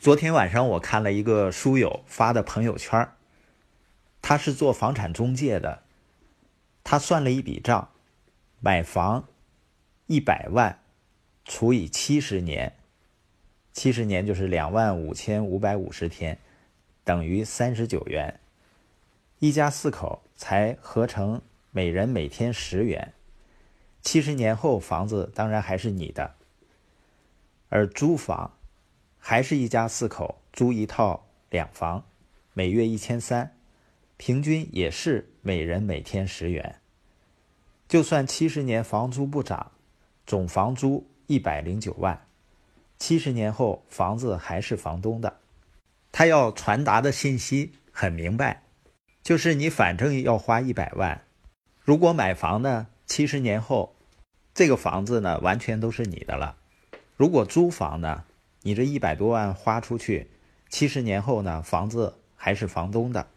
昨天晚上我看了一个书友发的朋友圈他是做房产中介的，他算了一笔账，买房一百万除以七十年，七十年就是两万五千五百五十天，等于三十九元，一家四口才合成每人每天十元，七十年后房子当然还是你的，而租房。还是一家四口租一套两房，每月一千三，平均也是每人每天十元。就算七十年房租不涨，总房租一百零九万，七十年后房子还是房东的。他要传达的信息很明白，就是你反正要花一百万，如果买房呢，七十年后这个房子呢完全都是你的了。如果租房呢？你这一百多万花出去，七十年后呢，房子还是房东的，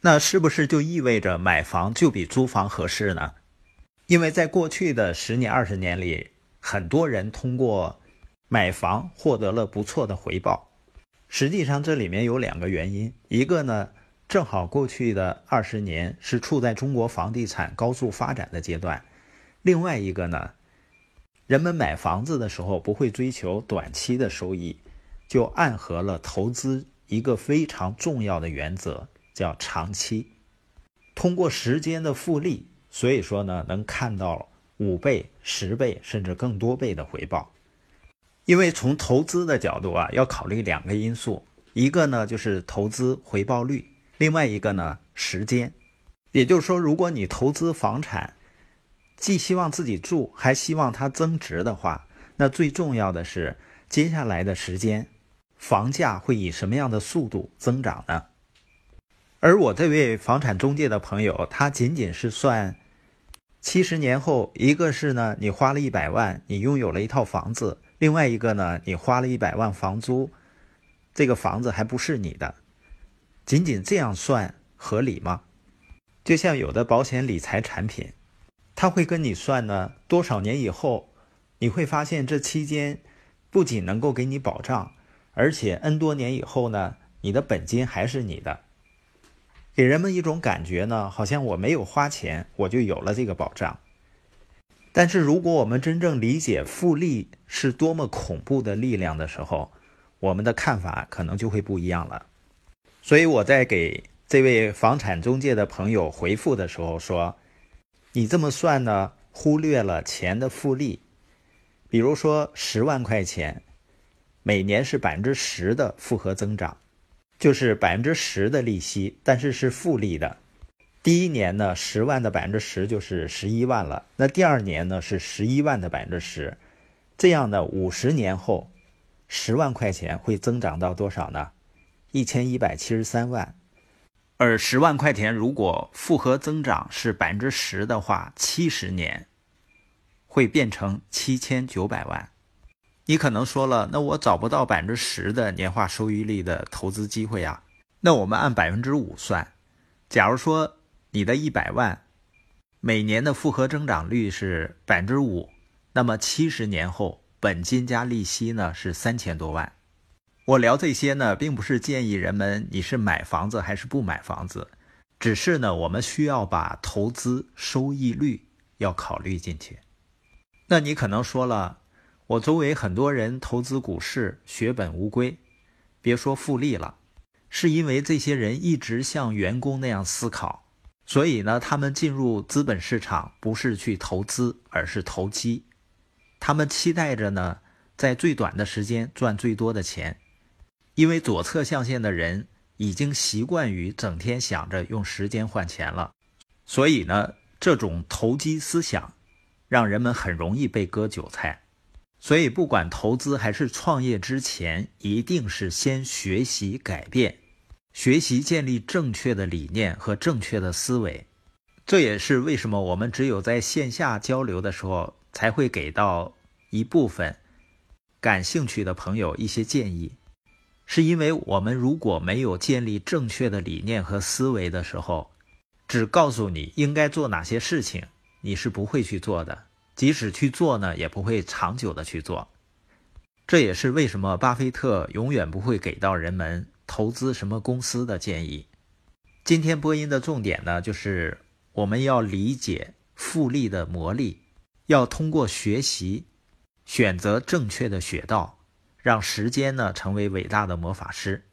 那是不是就意味着买房就比租房合适呢？因为在过去的十年、二十年里，很多人通过买房获得了不错的回报。实际上，这里面有两个原因：一个呢，正好过去的二十年是处在中国房地产高速发展的阶段；另外一个呢。人们买房子的时候不会追求短期的收益，就暗合了投资一个非常重要的原则，叫长期。通过时间的复利，所以说呢，能看到五倍、十倍甚至更多倍的回报。因为从投资的角度啊，要考虑两个因素，一个呢就是投资回报率，另外一个呢时间。也就是说，如果你投资房产，既希望自己住，还希望它增值的话，那最重要的是接下来的时间，房价会以什么样的速度增长呢？而我这位房产中介的朋友，他仅仅是算七十年后，一个是呢，你花了一百万，你拥有了一套房子；另外一个呢，你花了一百万房租，这个房子还不是你的。仅仅这样算合理吗？就像有的保险理财产品。他会跟你算呢，多少年以后，你会发现这期间不仅能够给你保障，而且 N 多年以后呢，你的本金还是你的，给人们一种感觉呢，好像我没有花钱，我就有了这个保障。但是如果我们真正理解复利是多么恐怖的力量的时候，我们的看法可能就会不一样了。所以我在给这位房产中介的朋友回复的时候说。你这么算呢，忽略了钱的复利。比如说十万块钱，每年是百分之十的复合增长，就是百分之十的利息，但是是复利的。第一年呢，十万的百分之十就是十一万了。那第二年呢，是十一万的百分之十，这样呢五十年后，十万块钱会增长到多少呢？一千一百七十三万。而十万块钱如果复合增长是百分之十的话，七十年会变成七千九百万。你可能说了，那我找不到百分之十的年化收益率的投资机会啊。那我们按百分之五算，假如说你的一百万每年的复合增长率是百分之五，那么七十年后本金加利息呢是三千多万。我聊这些呢，并不是建议人们你是买房子还是不买房子，只是呢，我们需要把投资收益率要考虑进去。那你可能说了，我周围很多人投资股市血本无归，别说复利了，是因为这些人一直像员工那样思考，所以呢，他们进入资本市场不是去投资，而是投机，他们期待着呢，在最短的时间赚最多的钱。因为左侧象限的人已经习惯于整天想着用时间换钱了，所以呢，这种投机思想让人们很容易被割韭菜。所以，不管投资还是创业之前，一定是先学习改变，学习建立正确的理念和正确的思维。这也是为什么我们只有在线下交流的时候，才会给到一部分感兴趣的朋友一些建议。是因为我们如果没有建立正确的理念和思维的时候，只告诉你应该做哪些事情，你是不会去做的。即使去做呢，也不会长久的去做。这也是为什么巴菲特永远不会给到人们投资什么公司的建议。今天播音的重点呢，就是我们要理解复利的魔力，要通过学习，选择正确的雪道，让时间呢成为伟大的魔法师。